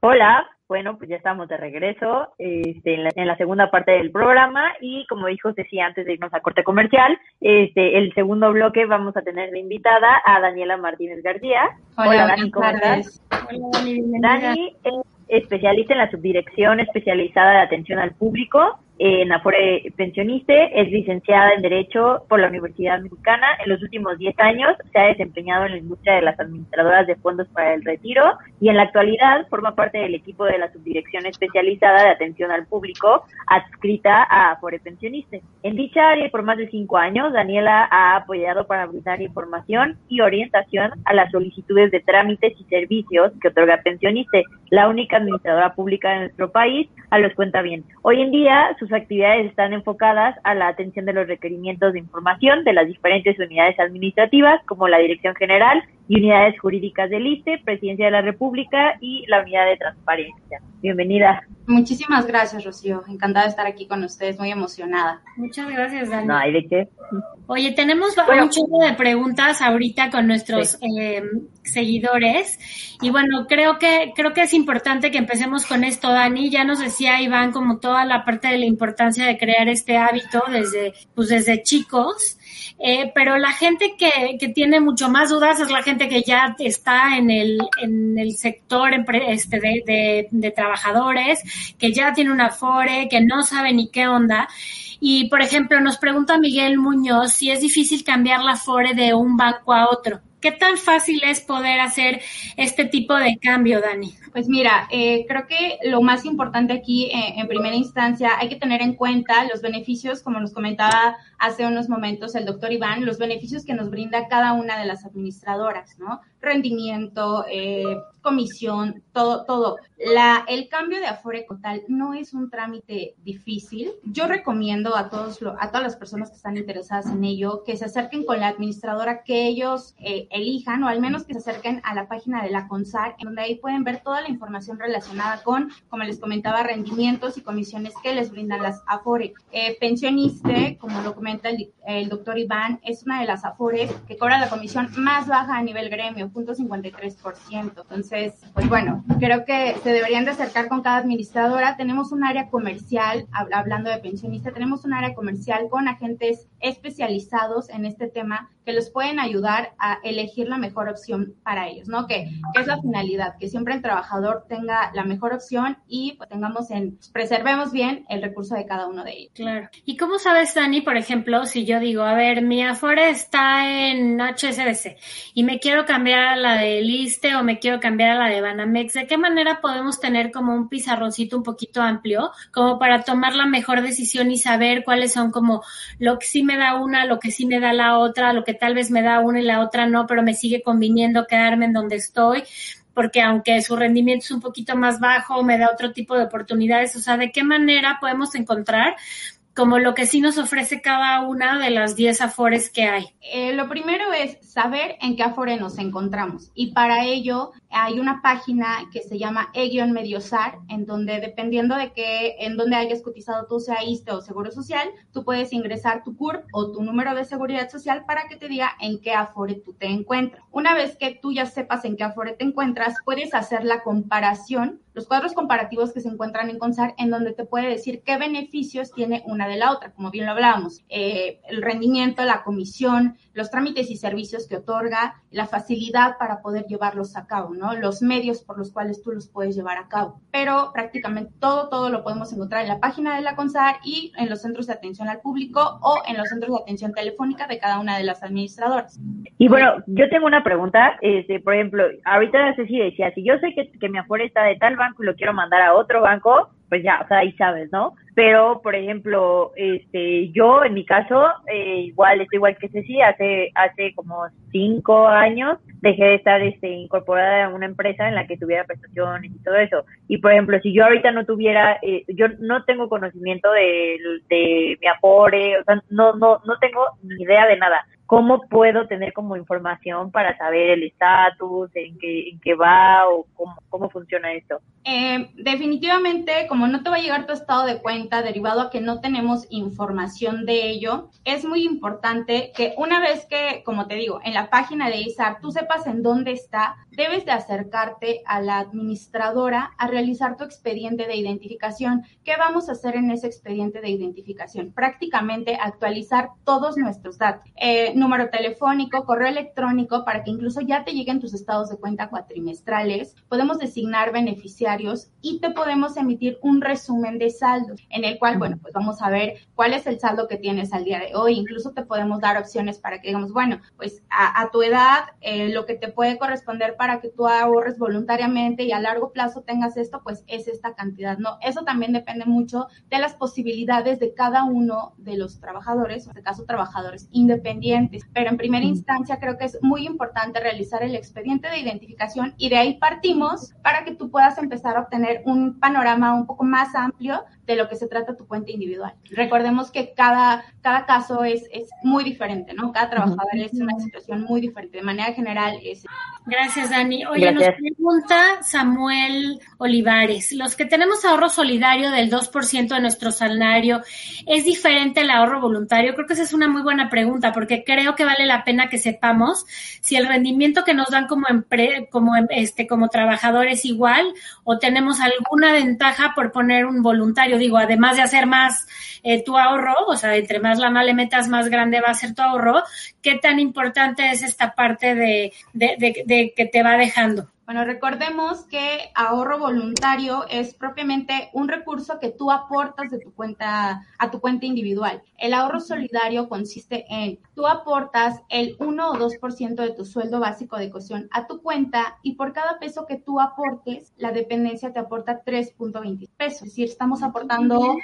Hola, bueno, pues ya estamos de regreso este, en, la, segunda parte del programa y como dijo Ceci antes de irnos a corte comercial, este, el segundo bloque vamos a tener de invitada a Daniela Martínez García. Hola, Dani, ¿cómo estás? Dani, especialista en la subdirección especializada de atención al público en Afore Pensioniste, es licenciada en Derecho por la Universidad Mexicana. En los últimos 10 años se ha desempeñado en la industria de las administradoras de fondos para el retiro y en la actualidad forma parte del equipo de la subdirección especializada de atención al público adscrita a Afore Pensioniste. En dicha área, por más de 5 años, Daniela ha apoyado para brindar información y orientación a las solicitudes de trámites y servicios que otorga Pensioniste, la única administradora pública de nuestro país a los cuenta bien. Hoy en día, sus actividades están enfocadas a la atención de los requerimientos de información de las diferentes unidades administrativas, como la Dirección General y unidades jurídicas del ISTE, Presidencia de la República y la Unidad de Transparencia. Bienvenida. Muchísimas gracias, Rocío. Encantada de estar aquí con ustedes, muy emocionada. Muchas gracias, Dani. No hay de qué. Oye, tenemos un chorro de preguntas ahorita con nuestros eh, seguidores y bueno, creo que creo que es importante que empecemos con esto, Dani. Ya nos decía Iván como toda la parte de la importancia de crear este hábito desde pues desde chicos. Eh, pero la gente que, que tiene mucho más dudas es la gente que ya está en el, en el sector este de, de, de trabajadores, que ya tiene una FORE, que no sabe ni qué onda. Y, por ejemplo, nos pregunta Miguel Muñoz si es difícil cambiar la FORE de un banco a otro. ¿Qué tan fácil es poder hacer este tipo de cambio, Dani? Pues mira, eh, creo que lo más importante aquí, eh, en primera instancia, hay que tener en cuenta los beneficios, como nos comentaba hace unos momentos el doctor Iván, los beneficios que nos brinda cada una de las administradoras, ¿no? Rendimiento, eh, comisión, todo, todo. La, el cambio de Afore Cotal no es un trámite difícil. Yo recomiendo a todos, a todas las personas que están interesadas en ello que se acerquen con la administradora que ellos elijan, o al menos que se acerquen a la página de la CONSAR, en donde ahí pueden ver la información relacionada con, como les comentaba, rendimientos y comisiones que les brindan las AFORE. Eh, pensioniste, como lo comenta el, doctor Iván, es una de las AFORE que cobra la comisión más baja a nivel gremio, 0.53%. Entonces, pues bueno, creo que se deberían de acercar con cada administradora. Tenemos un área comercial, hablando de pensionista, tenemos un área comercial con agentes especializados en este tema que los pueden ayudar a elegir la mejor opción para ellos, ¿no? Que, que es la finalidad, que siempre el tenga la mejor opción y pues, tengamos en, preservemos bien el recurso de cada uno de ellos. Claro. ¿Y cómo sabes, Dani, por ejemplo, si yo digo, a ver, mi Afore está en HSBC y me quiero cambiar a la de Liste o me quiero cambiar a la de Banamex, ¿de qué manera podemos tener como un pizarroncito un poquito amplio como para tomar la mejor decisión y saber cuáles son como lo que sí me da una, lo que sí me da la otra, lo que tal vez me da una y la otra no, pero me sigue conviniendo quedarme en donde estoy? Porque aunque su rendimiento es un poquito más bajo, me da otro tipo de oportunidades. O sea, ¿de qué manera podemos encontrar como lo que sí nos ofrece cada una de las 10 afores que hay? Eh, lo primero es saber en qué afore nos encontramos y para ello hay una página que se llama e-mediosar en donde dependiendo de qué, en donde hayas cotizado tú, sea ISTE o Seguro Social, tú puedes ingresar tu CURP o tu número de seguridad social para que te diga en qué afore tú te encuentras. Una vez que tú ya sepas en qué afore te encuentras, puedes hacer la comparación los cuadros comparativos que se encuentran en CONSAR, en donde te puede decir qué beneficios tiene una de la otra, como bien lo hablábamos, eh, el rendimiento, la comisión, los trámites y servicios que otorga, la facilidad para poder llevarlos a cabo, ¿no? Los medios por los cuales tú los puedes llevar a cabo. Pero prácticamente todo, todo lo podemos encontrar en la página de la CONSAR y en los centros de atención al público o en los centros de atención telefónica de cada una de las administradoras. Y bueno, yo tengo una pregunta, este, por ejemplo, ahorita Ceci decía, si yo sé que, que mi afuera está de tal banco y lo quiero mandar a otro banco, pues ya, o sea, ahí sabes, ¿no? Pero, por ejemplo, este, yo en mi caso, eh, igual, estoy igual que Ceci, hace, hace como cinco años dejé de estar este, incorporada a una empresa en la que tuviera prestaciones y todo eso. Y, por ejemplo, si yo ahorita no tuviera, eh, yo no tengo conocimiento de, de mi Afore, o sea, no, no, no tengo ni idea de nada. ¿Cómo puedo tener como información para saber el estatus, en qué, en qué va o cómo, cómo funciona esto? Eh, definitivamente, como no te va a llegar tu estado de cuenta derivado a que no tenemos información de ello, es muy importante que una vez que, como te digo, en la página de ISAR tú sepas en dónde está, debes de acercarte a la administradora a realizar tu expediente de identificación. ¿Qué vamos a hacer en ese expediente de identificación? Prácticamente actualizar todos nuestros datos. Eh, número telefónico, correo electrónico, para que incluso ya te lleguen tus estados de cuenta cuatrimestrales. Podemos designar beneficiarios y te podemos emitir un resumen de saldos, en el cual, bueno, pues vamos a ver cuál es el saldo que tienes al día de hoy. Incluso te podemos dar opciones para que digamos, bueno, pues a, tu edad, eh, lo que te puede corresponder para que tú ahorres voluntariamente y a largo plazo tengas esto, pues es esta cantidad, ¿no? Eso también depende mucho de las posibilidades de cada uno de los trabajadores, en este caso trabajadores independientes. Pero en primera instancia creo que es muy importante realizar el expediente de identificación y de ahí partimos para que tú puedas empezar a obtener un panorama un poco más amplio de lo que se trata tu cuenta individual. Recordemos que cada, cada caso es, es muy diferente, ¿no? Cada trabajador es una situación muy diferente. De manera general es... Gracias, Dani. Oye, nos pregunta Samuel Olivares. Los que tenemos ahorro solidario del 2% de nuestro salario, ¿es diferente el ahorro voluntario? Creo que esa es una muy buena pregunta porque creo que vale la pena que sepamos si el rendimiento que nos dan como, empre como, este, como trabajadores igual o tenemos alguna ventaja por poner un voluntario digo, además de hacer más eh, tu ahorro, o sea, entre más lana le metas, más grande va a ser tu ahorro, ¿qué tan importante es esta parte de, de que te va dejando? Bueno, recordemos que ahorro voluntario es propiamente un recurso que tú aportas de tu cuenta a tu cuenta individual. El ahorro solidario consiste en tú aportas el 1 o 2% de tu sueldo básico de cocción a tu cuenta y por cada peso que tú aportes, la dependencia te aporta 3.20 pesos. Es decir, estamos aportando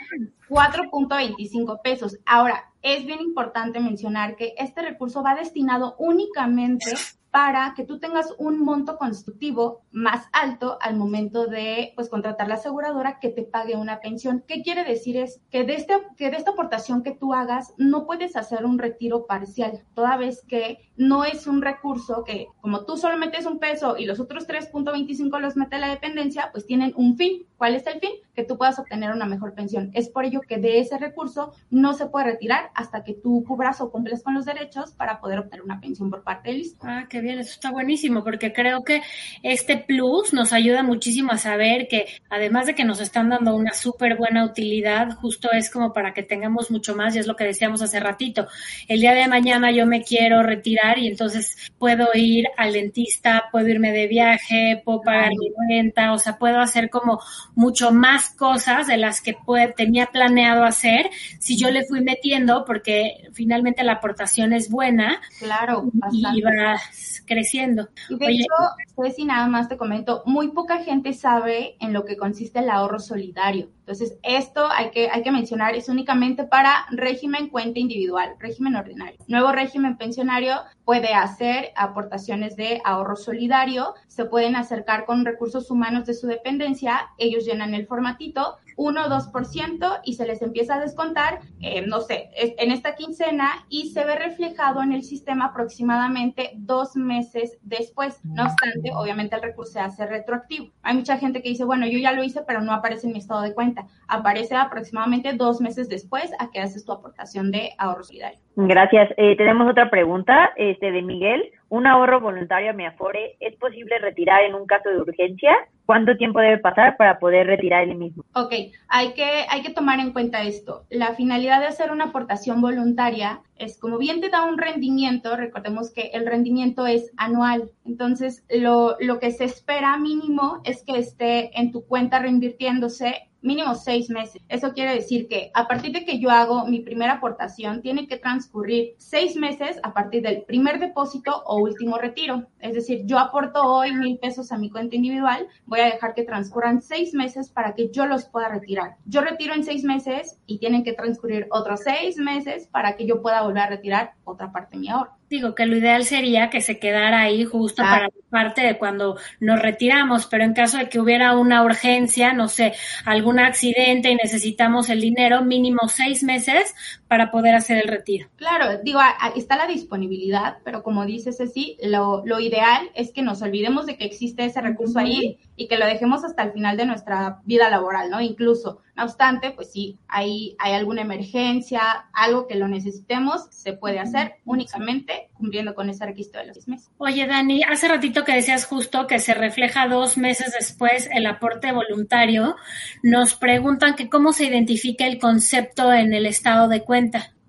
4.25 pesos. Ahora, es bien importante mencionar que este recurso va destinado únicamente para que tú tengas un monto constructivo más alto al momento de pues contratar la aseguradora que te pague una pensión. ¿Qué quiere decir? Es que de, este, que de esta aportación que tú hagas no puedes hacer un retiro parcial, toda vez que no es un recurso que como tú solo metes un peso y los otros 3.25 los mete la dependencia, pues tienen un fin. ¿Cuál es el fin? Que tú puedas obtener una mejor pensión. Es por ello que de ese recurso no se puede retirar hasta que tú cubras o cumples con los derechos para poder obtener una pensión por parte del ISTE. Ah, qué bien, eso está buenísimo, porque creo que este plus nos ayuda muchísimo a saber que además de que nos están dando una súper buena utilidad, justo es como para que tengamos mucho más, y es lo que decíamos hace ratito. El día de mañana yo me quiero retirar y entonces puedo ir al dentista, puedo irme de viaje, puedo pagar mi renta, o sea, puedo hacer como mucho más cosas de las que tenía planeado hacer si yo le fui metiendo porque finalmente la aportación es buena. Claro. Y, va creciendo. Y de hecho, pues si nada más te comento, muy poca gente sabe en lo que consiste el ahorro solidario. Entonces, esto hay que, hay que mencionar, es únicamente para régimen cuenta individual, régimen ordinario. Nuevo régimen pensionario puede hacer aportaciones de ahorro solidario, se pueden acercar con recursos humanos de su dependencia, ellos llenan el formatito, 1 o 2% y se les empieza a descontar, eh, no sé, en esta quincena y se ve reflejado en el sistema aproximadamente dos meses después. No obstante, obviamente el recurso se hace retroactivo. Hay mucha gente que dice, bueno, yo ya lo hice, pero no aparece en mi estado de cuenta. Aparece aproximadamente dos meses después a que haces tu aportación de ahorro solidario. Gracias. Eh, tenemos otra pregunta este, de Miguel. ¿Un ahorro voluntario a mi Afore es posible retirar en un caso de urgencia? ¿Cuánto tiempo debe pasar para poder retirar el mismo? Ok, hay que, hay que tomar en cuenta esto. La finalidad de hacer una aportación voluntaria es como bien te da un rendimiento, recordemos que el rendimiento es anual. Entonces, lo, lo que se espera mínimo es que esté en tu cuenta reinvirtiéndose mínimo seis meses. Eso quiere decir que a partir de que yo hago mi primera aportación, tiene que transcurrir seis meses a partir del primer depósito o último retiro. Es decir, yo aporto hoy mil pesos a mi cuenta individual, voy a dejar que transcurran seis meses para que yo los pueda retirar. Yo retiro en seis meses y tienen que transcurrir otros seis meses para que yo pueda volver a retirar otra parte de mi ahorro. Digo que lo ideal sería que se quedara ahí justo para la parte de cuando nos retiramos, pero en caso de que hubiera una urgencia, no sé, algún accidente y necesitamos el dinero, mínimo seis meses para poder hacer el retiro. Claro, digo, está la disponibilidad, pero como dice Ceci, lo, lo ideal es que nos olvidemos de que existe ese recurso ahí y que lo dejemos hasta el final de nuestra vida laboral, ¿no? Incluso, no obstante, pues sí, hay, hay alguna emergencia, algo que lo necesitemos, se puede hacer únicamente cumpliendo con ese requisito de los seis meses. Oye, Dani, hace ratito que decías justo que se refleja dos meses después el aporte voluntario, nos preguntan que cómo se identifica el concepto en el estado de cuenta.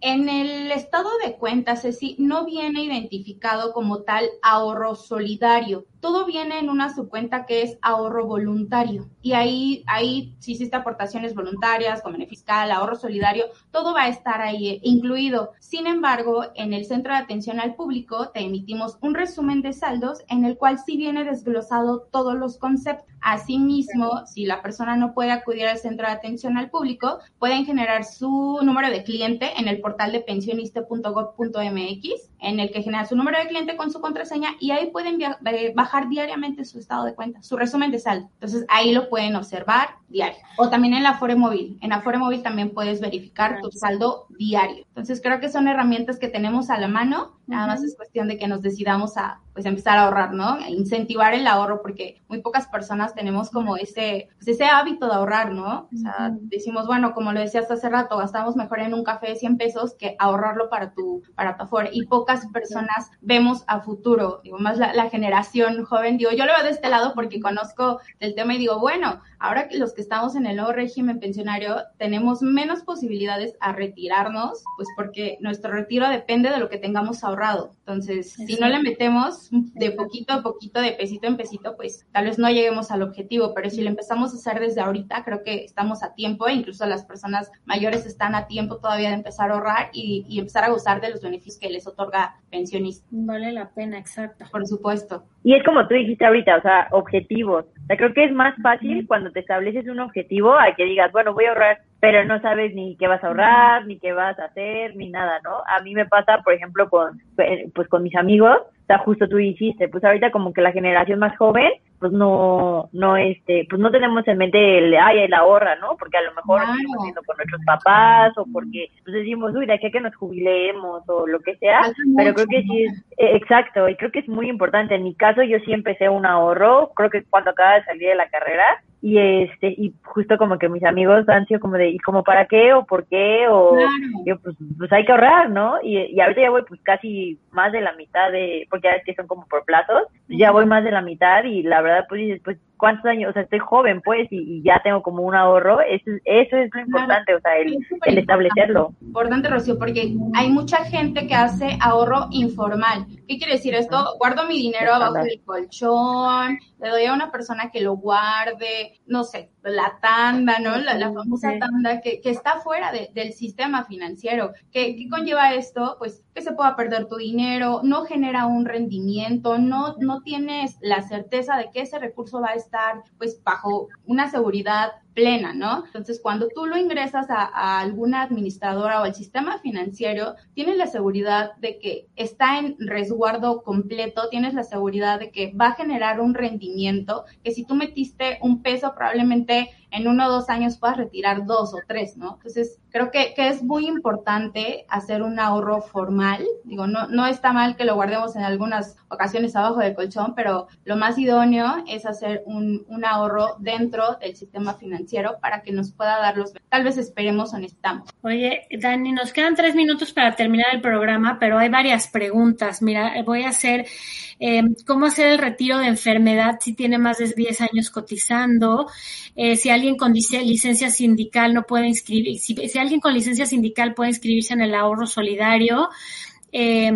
En el estado de cuenta, Ceci, no viene identificado como tal ahorro solidario. Todo viene en una subcuenta que es ahorro voluntario. Y ahí, ahí, si hiciste aportaciones voluntarias, convenio fiscal, ahorro solidario, todo va a estar ahí eh, incluido. Sin embargo, en el centro de atención al público te emitimos un resumen de saldos en el cual sí viene desglosado todos los conceptos. Asimismo, si la persona no puede acudir al centro de atención al público, pueden generar su número de cliente en el portal de pensioniste.gov.mx, en el que genera su número de cliente con su contraseña y ahí pueden eh, diariamente su estado de cuenta, su resumen de saldo. Entonces ahí lo pueden observar diario. O también en la Afore Móvil. En Afore Móvil también puedes verificar tu saldo diario. Entonces creo que son herramientas que tenemos a la mano. Nada más es cuestión de que nos decidamos a pues empezar a ahorrar, ¿no? A incentivar el ahorro porque muy pocas personas tenemos como ese, pues, ese hábito de ahorrar, ¿no? O sea, decimos, bueno, como lo decías hace rato, gastamos mejor en un café de 100 pesos que ahorrarlo para tu, para tu Afore. Y pocas personas vemos a futuro, digo, más la, la generación joven, digo, yo lo veo de este lado porque conozco el tema y digo, bueno, ahora que los que estamos en el nuevo régimen pensionario tenemos menos posibilidades a retirarnos, pues porque nuestro retiro depende de lo que tengamos ahorrado. Entonces, si no le metemos de poquito a poquito, de pesito en pesito, pues tal vez no lleguemos al objetivo, pero si lo empezamos a hacer desde ahorita, creo que estamos a tiempo, e incluso las personas mayores están a tiempo todavía de empezar a ahorrar y, y empezar a gozar de los beneficios que les otorga pensionista. Vale la pena, exacto. Por supuesto. Y es como tú dijiste ahorita, o sea, objetivos. O sea, creo que es más fácil cuando te estableces un objetivo a que digas, bueno, voy a ahorrar, pero no sabes ni qué vas a ahorrar, ni qué vas a hacer, ni nada, ¿no? A mí me pasa, por ejemplo, con, pues con mis amigos, o sea, justo tú dijiste, pues ahorita como que la generación más joven pues no, no, este, pues no tenemos en mente el, ay, el ahorra, ¿no? Porque a lo mejor estamos haciendo con nuestros papás o porque pues decimos, uy, de aquí a que nos jubilemos o lo que sea, pero creo que sí es, eh, exacto, y creo que es muy importante. En mi caso yo sí empecé un ahorro, creo que cuando acaba de salir de la carrera, y este y justo como que mis amigos han sido como de y como para qué o por qué o yo pues, pues hay que ahorrar no y, y ahorita ya voy pues casi más de la mitad de porque ya es que son como por plazos ya voy más de la mitad y la verdad pues dices pues cuántos años, o sea, estoy joven, pues, y, ya tengo como un ahorro, eso, eso es lo importante, o sea, el, el establecerlo. Importante, Rocío, porque hay mucha gente que hace ahorro informal. ¿Qué quiere decir esto? Guardo mi dinero abajo del colchón, le doy a una persona que lo guarde, no sé, la tanda, ¿no? La, famosa tanda que, que está fuera del sistema financiero. ¿Qué, ¿Qué, conlleva esto? Pues que se pueda perder tu dinero, no genera un rendimiento, no, no tienes la certeza de que ese recurso va a estar pues bajo una seguridad plena, ¿no? Entonces, cuando tú lo ingresas a, a, alguna administradora o al sistema financiero, tienes la seguridad de que está en resguardo completo, tienes la seguridad de que va a generar un rendimiento, que si tú metiste un peso, probablemente en uno o dos años puedas retirar dos o tres, ¿no? Entonces, creo que, que es muy importante hacer un ahorro formal. Digo, no, no está mal que lo guardemos en algunas ocasiones abajo del colchón, pero lo más idóneo es hacer un, un ahorro dentro del sistema financiero para que nos pueda dar los, tal vez esperemos o necesitamos. Oye, Dani, nos quedan tres minutos para terminar el programa, pero hay varias preguntas. Mira, voy a hacer, eh, ¿cómo hacer el retiro de enfermedad si tiene más de 10 años cotizando? Eh, si alguien con licencia sindical no puede inscribir, si, si alguien con licencia sindical puede inscribirse en el ahorro solidario. Eh,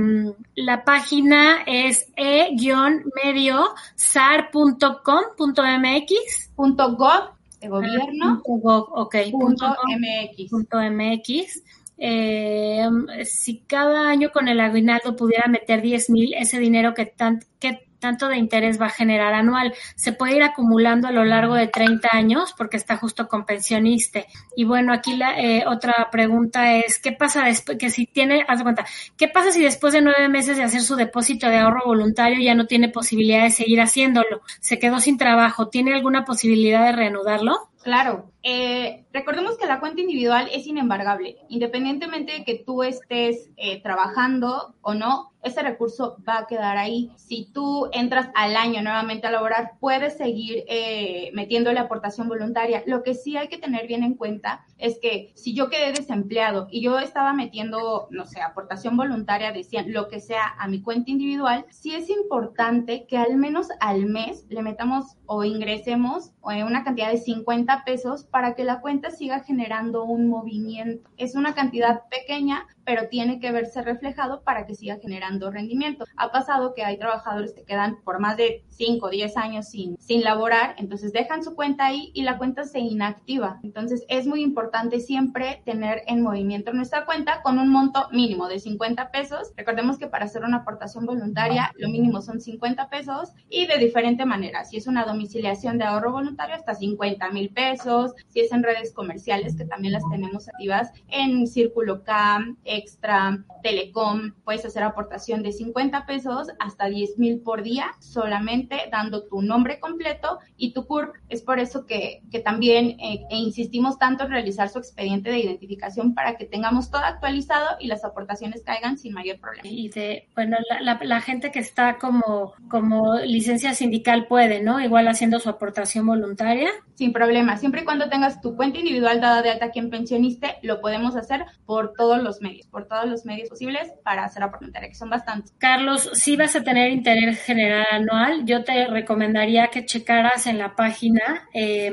la página es e-medio.sar.com.mx. .gov de gobierno. .gov, ok. Punto .mx. Punto .mx. Eh, si cada año con el aguinaldo pudiera meter 10 mil, ese dinero que, tan, que tanto de interés va a generar anual. Se puede ir acumulando a lo largo de 30 años porque está justo con pensioniste. Y bueno, aquí la eh, otra pregunta es, ¿qué pasa después, que si tiene, haz de cuenta, ¿qué pasa si después de nueve meses de hacer su depósito de ahorro voluntario ya no tiene posibilidad de seguir haciéndolo? Se quedó sin trabajo, ¿tiene alguna posibilidad de reanudarlo? Claro, eh, recordemos que la cuenta individual es inembargable, independientemente de que tú estés eh, trabajando o no, ese recurso va a quedar ahí. Si tú entras al año nuevamente a laborar, puedes seguir eh, metiéndole aportación voluntaria. Lo que sí hay que tener bien en cuenta es que si yo quedé desempleado y yo estaba metiendo, no sé, aportación voluntaria, decían lo que sea a mi cuenta individual, sí es importante que al menos al mes le metamos o ingresemos una cantidad de 50 50 pesos para que la cuenta siga generando un movimiento. Es una cantidad pequeña, pero tiene que verse reflejado para que siga generando rendimiento. Ha pasado que hay trabajadores que quedan por más de 5 o 10 años sin, sin laborar, entonces dejan su cuenta ahí y la cuenta se inactiva. Entonces es muy importante siempre tener en movimiento nuestra cuenta con un monto mínimo de 50 pesos. Recordemos que para hacer una aportación voluntaria lo mínimo son 50 pesos y de diferente manera. Si es una domiciliación de ahorro voluntario hasta 50 mil pesos, si es en redes comerciales que también las tenemos activas en Círculo Cam, Extra, Telecom, puedes hacer aportación de 50 pesos hasta 10 mil por día solamente dando tu nombre completo y tu CURP. Es por eso que, que también eh, e insistimos tanto en realizar su expediente de identificación para que tengamos todo actualizado y las aportaciones caigan sin mayor problema. Y de, bueno, la, la, gente que está como, como licencia sindical puede, ¿no? Igual haciendo su aportación voluntaria. Sin problema, siempre y cuando tengas tu cuenta individual dada de alta aquí en Pensioniste, lo podemos hacer por todos los medios, por todos los medios posibles para hacer voluntaria, que son bastantes. Carlos, si vas a tener interés general anual, yo te recomendaría que checaras en la página eh,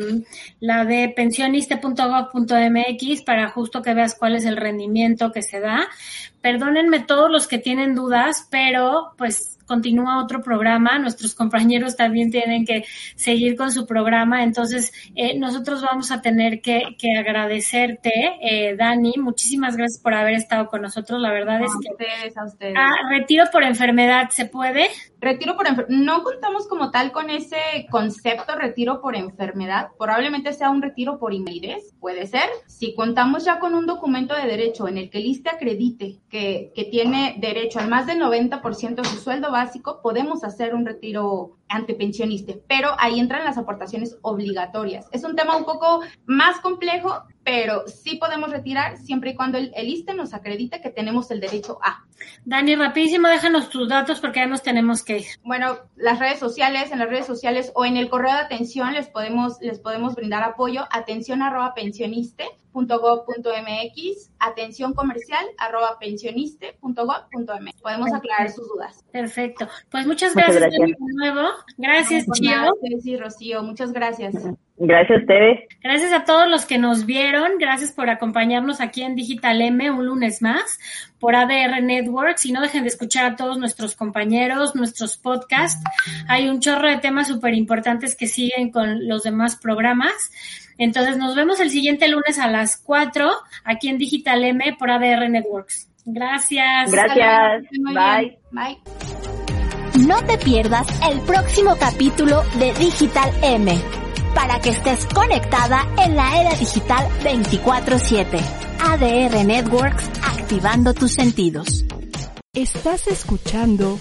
la de pensioniste.gov.mx para justo que veas cuál es el rendimiento que se da. Perdónenme todos los que tienen dudas, pero pues continúa otro programa, nuestros compañeros también tienen que seguir con su programa, entonces eh, nosotros vamos a tener que, agradecerte, eh, Dani, muchísimas gracias por haber estado con nosotros, la verdad es que... Ustedes, a ustedes. Ah, retiro por enfermedad, ¿se puede? Retiro por enfermedad, no contamos como tal con ese concepto retiro por enfermedad, probablemente sea un retiro por invalidez, puede ser. Si contamos ya con un documento de derecho en el que el ISTE acredite que, que tiene derecho al más del 90% de su sueldo básico, podemos hacer un retiro antepensionista, pero ahí entran las aportaciones obligatorias. Es un tema un poco más complejo, pero sí podemos retirar siempre y cuando el, el ISTE nos acredite que tenemos el derecho a. Dani, rapidísimo, déjanos tus datos porque ya nos tenemos que ir. Bueno, las redes sociales, en las redes sociales o en el correo de atención les podemos, les podemos brindar apoyo, atención arroba pensioniste atención comercial arroba pensioniste.gov.mx. Podemos aclarar sus dudas. Perfecto. Pues muchas gracias, de nuevo. Gracias, Chio. Sí, Rocío, muchas gracias. Gracias a ustedes. Gracias a todos los que nos vieron. Gracias por acompañarnos aquí en Digital M un lunes más por ADR Networks. Y no dejen de escuchar a todos nuestros compañeros, nuestros podcasts. Hay un chorro de temas súper importantes que siguen con los demás programas. Entonces nos vemos el siguiente lunes a las 4 aquí en Digital M por ADR Networks. Gracias. Gracias. Bye. Bye. No te pierdas el próximo capítulo de Digital M para que estés conectada en la era digital 24/7. ADR Networks, activando tus sentidos. Estás escuchando